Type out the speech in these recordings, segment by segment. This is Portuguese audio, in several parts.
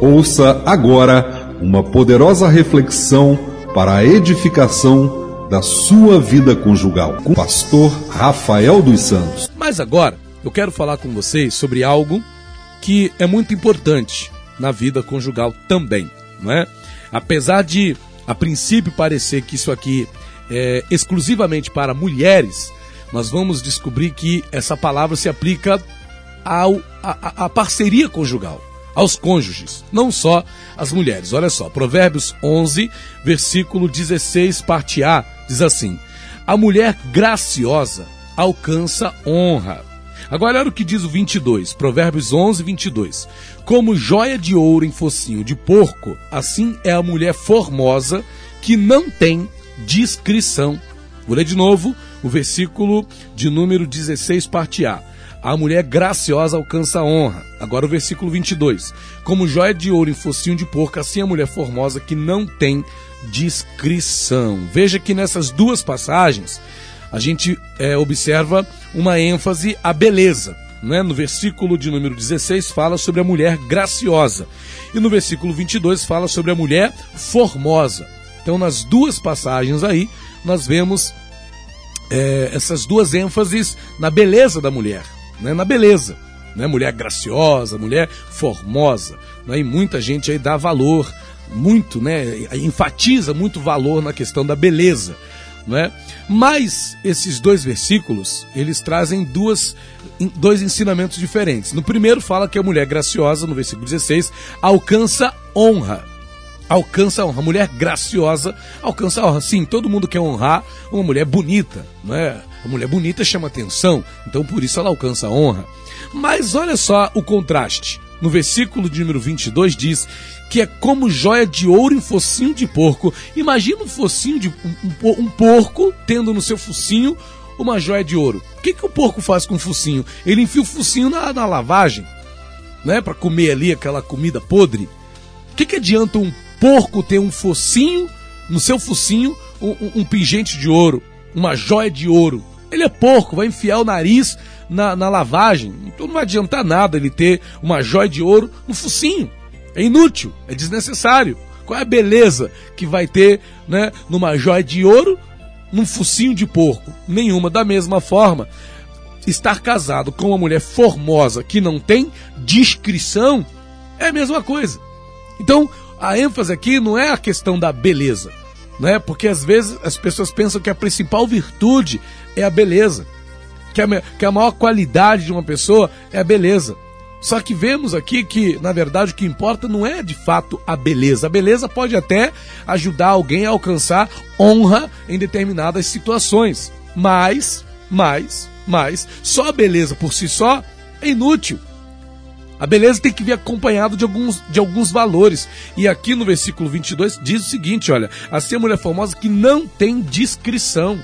Ouça agora uma poderosa reflexão para a edificação da sua vida conjugal com o pastor Rafael dos Santos. Mas agora eu quero falar com vocês sobre algo que é muito importante na vida conjugal também, não é? Apesar de a princípio parecer que isso aqui é exclusivamente para mulheres, nós vamos descobrir que essa palavra se aplica ao, a, a parceria conjugal, aos cônjuges, não só às mulheres. Olha só, Provérbios 11, versículo 16, parte A, diz assim: A mulher graciosa alcança honra. Agora olha o que diz o 22, Provérbios 11, 22. Como joia de ouro em focinho de porco, assim é a mulher formosa que não tem discrição. Vou ler de novo o versículo de número 16, parte A. A mulher graciosa alcança a honra. Agora o versículo 22. Como joia de ouro em focinho de porco, assim a mulher formosa que não tem discrição. Veja que nessas duas passagens a gente é, observa uma ênfase à beleza. Né? No versículo de número 16 fala sobre a mulher graciosa. E no versículo 22 fala sobre a mulher formosa. Então, nas duas passagens aí, nós vemos é, essas duas ênfases na beleza da mulher, né? na beleza. Né? Mulher graciosa, mulher formosa. Né? E muita gente aí dá valor, muito, né? enfatiza muito valor na questão da beleza. Né? Mas esses dois versículos, eles trazem duas, dois ensinamentos diferentes. No primeiro fala que a mulher graciosa, no versículo 16, alcança honra alcança a honra. Mulher graciosa alcança a honra. Sim, todo mundo quer honrar uma mulher bonita, não é? A mulher bonita chama atenção, então por isso ela alcança a honra. Mas olha só o contraste. No versículo de número 22 diz que é como joia de ouro em focinho de porco. Imagina um focinho de um, um, um porco tendo no seu focinho uma joia de ouro. O que, que o porco faz com o focinho? Ele enfia o focinho na, na lavagem, né, para comer ali aquela comida podre. O que, que adianta um porco ter um focinho, no seu focinho, um, um, um pingente de ouro, uma joia de ouro. Ele é porco, vai enfiar o nariz na, na lavagem. Então não vai adiantar nada ele ter uma joia de ouro no focinho. É inútil, é desnecessário. Qual é a beleza que vai ter né, numa joia de ouro num focinho de porco? Nenhuma. Da mesma forma, estar casado com uma mulher formosa que não tem discrição é a mesma coisa. Então, a ênfase aqui não é a questão da beleza, né? Porque às vezes as pessoas pensam que a principal virtude é a beleza, que a, que a maior qualidade de uma pessoa é a beleza. Só que vemos aqui que, na verdade, o que importa não é de fato a beleza. A beleza pode até ajudar alguém a alcançar honra em determinadas situações. Mas, mas, mas, só a beleza por si só é inútil. A beleza tem que vir acompanhado de alguns, de alguns valores. E aqui no versículo 22 diz o seguinte: olha, assim a mulher formosa que não tem discrição.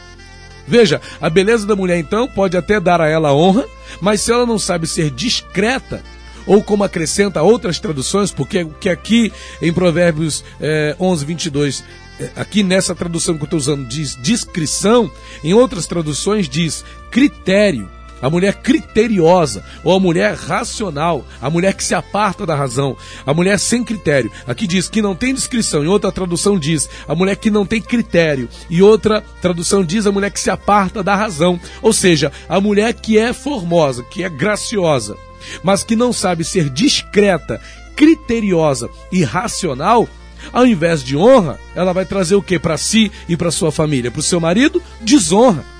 Veja, a beleza da mulher então pode até dar a ela honra, mas se ela não sabe ser discreta, ou como acrescenta outras traduções, porque que aqui em Provérbios é, 11, 22, é, aqui nessa tradução que eu estou usando diz discrição, em outras traduções diz critério a mulher criteriosa, ou a mulher racional, a mulher que se aparta da razão, a mulher sem critério. Aqui diz que não tem descrição, em outra tradução diz a mulher que não tem critério, e outra tradução diz a mulher que se aparta da razão. Ou seja, a mulher que é formosa, que é graciosa, mas que não sabe ser discreta, criteriosa e racional, ao invés de honra, ela vai trazer o que para si e para sua família? Para o seu marido? Desonra.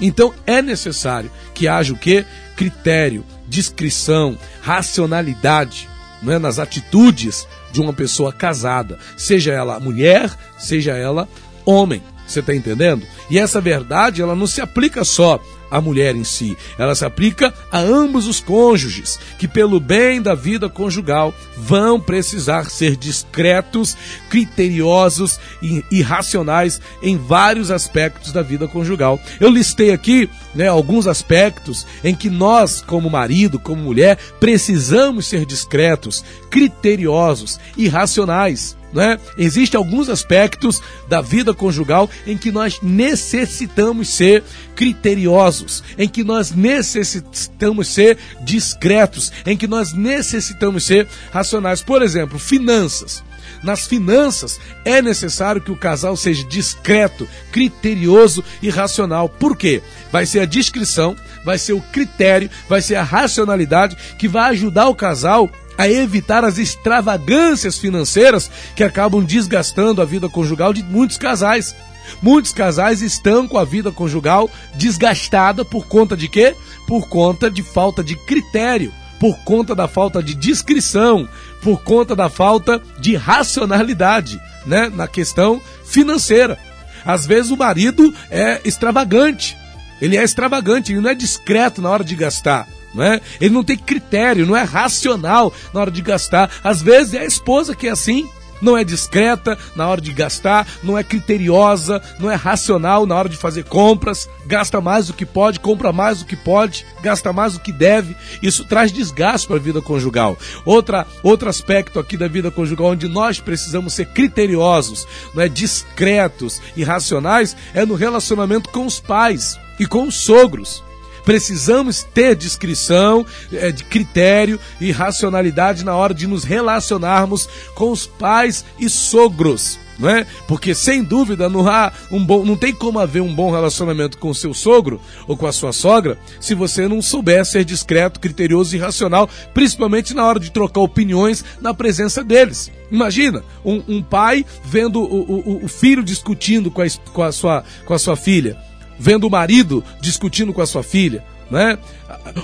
Então é necessário que haja o que? Critério, discrição, racionalidade não é? nas atitudes de uma pessoa casada, seja ela mulher, seja ela homem. Você está entendendo? E essa verdade ela não se aplica só a mulher em si, ela se aplica a ambos os cônjuges, que pelo bem da vida conjugal vão precisar ser discretos, criteriosos e, e racionais em vários aspectos da vida conjugal. Eu listei aqui né, alguns aspectos em que nós, como marido, como mulher, precisamos ser discretos, criteriosos e racionais né? Existem alguns aspectos da vida conjugal em que nós necessitamos ser criteriosos, em que nós necessitamos ser discretos, em que nós necessitamos ser racionais. Por exemplo, finanças. Nas finanças, é necessário que o casal seja discreto, criterioso e racional. Por quê? Vai ser a discrição, vai ser o critério, vai ser a racionalidade que vai ajudar o casal a evitar as extravagâncias financeiras que acabam desgastando a vida conjugal de muitos casais. Muitos casais estão com a vida conjugal desgastada por conta de quê? Por conta de falta de critério, por conta da falta de discrição, por conta da falta de racionalidade, né, na questão financeira. Às vezes o marido é extravagante. Ele é extravagante, ele não é discreto na hora de gastar. Não é? Ele não tem critério, não é racional na hora de gastar. Às vezes é a esposa que é assim não é discreta na hora de gastar, não é criteriosa, não é racional na hora de fazer compras, gasta mais do que pode, compra mais do que pode, gasta mais do que deve. Isso traz desgaste para a vida conjugal. Outra, outro aspecto aqui da vida conjugal onde nós precisamos ser criteriosos, não é discretos e racionais, é no relacionamento com os pais e com os sogros. Precisamos ter discrição, é, de critério e racionalidade na hora de nos relacionarmos com os pais e sogros. É? Porque sem dúvida não há um bom, não tem como haver um bom relacionamento com o seu sogro ou com a sua sogra se você não souber ser discreto, criterioso e racional, principalmente na hora de trocar opiniões na presença deles. Imagina um, um pai vendo o, o, o filho discutindo com a, com, a sua, com a sua filha vendo o marido discutindo com a sua filha, né?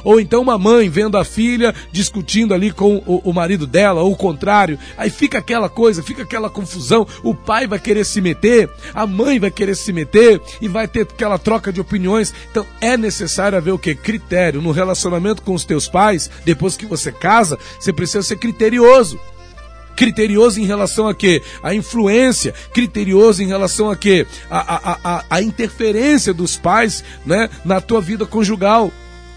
Ou então uma mãe vendo a filha discutindo ali com o, o, marido dela, ou o contrário. Aí fica aquela coisa, fica aquela confusão. O pai vai querer se meter, a mãe vai querer se meter e vai ter aquela troca de opiniões. Então é necessário haver o que? Critério. No relacionamento com os teus pais, depois que você casa, você precisa ser criterioso. Criterioso em relação a quê? A influência, criterioso em relação a quê? A, a, a, a interferência dos pais né, na tua vida conjugal.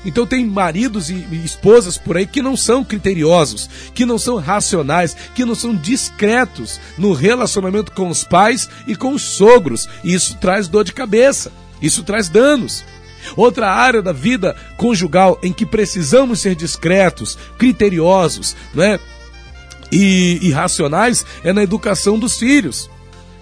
Então tem maridos e esposas por aí que não são criteriosos, que não são racionais, que não são discretos no relacionamento com os pais e com os sogros. E isso traz dor de cabeça, isso traz danos. Outra área da vida conjugal em que precisamos ser discretos, criteriosos, né? E, e racionais é na educação dos filhos.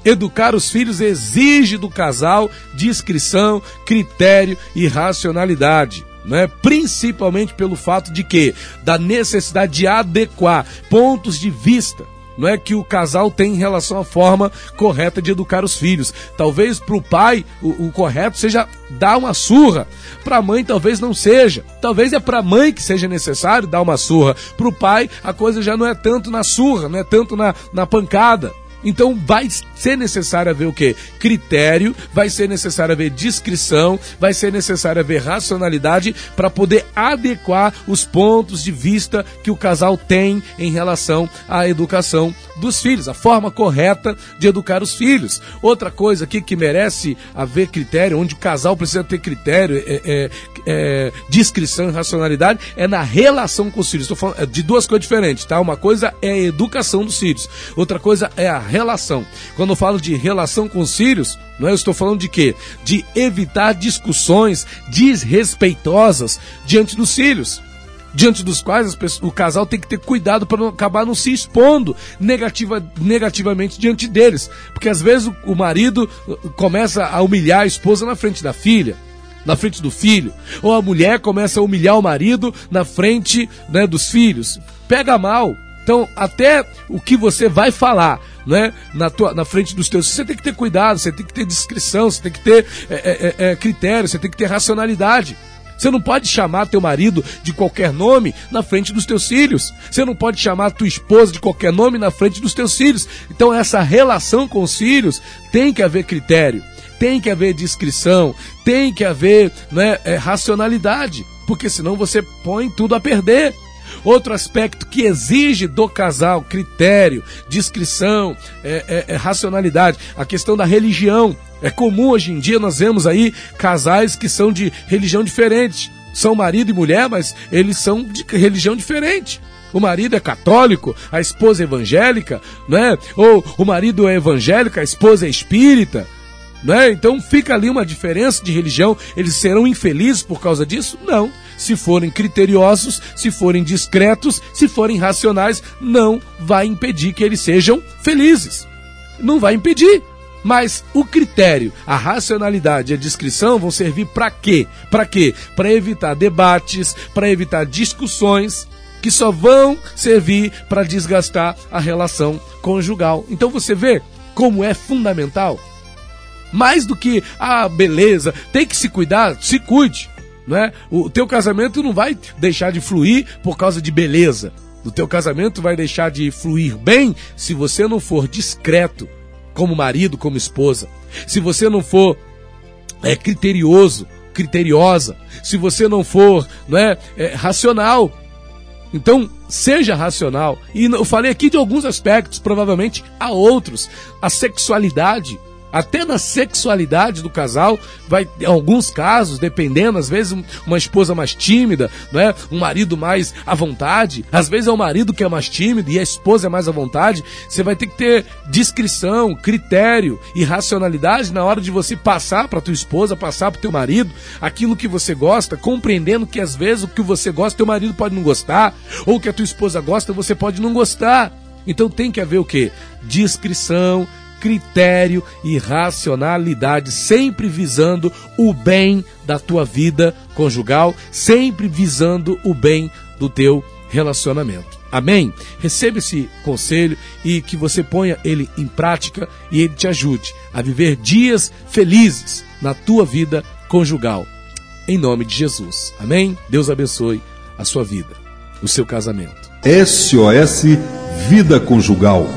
Educar os filhos exige do casal discrição, critério e racionalidade. Né? Principalmente pelo fato de que da necessidade de adequar pontos de vista não é que o casal tem em relação à forma correta de educar os filhos. Talvez para o pai o, correto seja dar uma surra, para a mãe talvez não seja. Talvez é para a mãe que seja necessário dar uma surra. Para o pai a coisa já não é tanto na surra, não é tanto na, na pancada. Então vai ser necessário haver o quê? Critério, vai ser necessário haver discrição, vai ser necessário haver racionalidade para poder adequar os pontos de vista que o casal tem em relação à educação dos filhos, a forma correta de educar os filhos. Outra coisa aqui que merece haver critério, onde o casal precisa ter critério, é, é, é discrição e racionalidade, é na relação com os filhos. Estou falando de duas coisas diferentes, tá? Uma coisa é a educação dos filhos, outra coisa é a relação. Quando eu falo de relação com os filhos, não é? Eu estou falando de quê? De evitar discussões desrespeitosas diante dos filhos diante dos quais o casal tem que ter cuidado para não acabar não se expondo negativa, negativamente diante deles. Porque às vezes o, o, marido uh, começa a humilhar a esposa na frente da filha, na frente do filho, ou a mulher começa a humilhar o marido na frente né, dos filhos. Pega mal. Então, até o que você vai falar né, na, tua, na frente dos teus. Você tem que ter cuidado, você tem que ter discrição, você tem que ter é, é, é, é, critério, você tem que ter racionalidade. Você não pode chamar teu marido de qualquer nome na frente dos teus filhos. Você não pode chamar tua esposa de qualquer nome na frente dos teus filhos. Então essa relação com os filhos tem que haver critério, tem que haver discrição, tem que haver né, é, racionalidade, porque senão você põe tudo a perder. Outro aspecto que exige do casal critério, discrição, é, é, é racionalidade, a questão da religião. É comum hoje em dia nós vemos aí casais que são de religião diferente. São marido e mulher, mas eles são de religião diferente. o marido é católico, a esposa é evangélica, né? Ou o marido é evangélico, a esposa é espírita. Né? Então fica ali uma diferença de religião. Eles serão infelizes por causa disso? Não. Se forem criteriosos, se forem discretos, se forem racionais, não vai impedir que eles sejam felizes. Não vai impedir. Mas o critério, a racionalidade e a discrição vão servir para quê? Para quê? Para evitar debates, para evitar discussões que só vão servir para desgastar a relação conjugal. Então você vê como é fundamental mais do que a ah, beleza, tem que se cuidar, se cuide, não é? O teu casamento não vai deixar de fluir por causa de beleza. O teu casamento vai deixar de fluir bem se você não for discreto como marido, como esposa. Se você não for é, criterioso, criteriosa. Se você não for não é, é racional. Então, seja racional. E eu falei aqui de alguns aspectos, provavelmente há outros. A sexualidade até na sexualidade do casal, vai em alguns casos, dependendo, às vezes uma esposa mais tímida, não é? Um marido mais à vontade, às vezes é o marido que é mais tímido e a esposa é mais à vontade. Você vai ter que ter discrição, critério e racionalidade na hora de você passar para tua esposa, passar para teu marido aquilo que você gosta, compreendendo que às vezes o que você gosta teu marido pode não gostar, ou que a tua esposa gosta você pode não gostar. Então tem que haver o que? Discrição, critério e racionalidade, sempre visando o bem da tua vida conjugal, sempre visando o bem do teu relacionamento. Amém? Receba esse conselho e que você ponha ele em prática e ele te ajude a viver dias felizes na tua vida conjugal. Em nome de Jesus. Amém? Deus abençoe a sua vida, o seu casamento. SOS Vida Conjugal.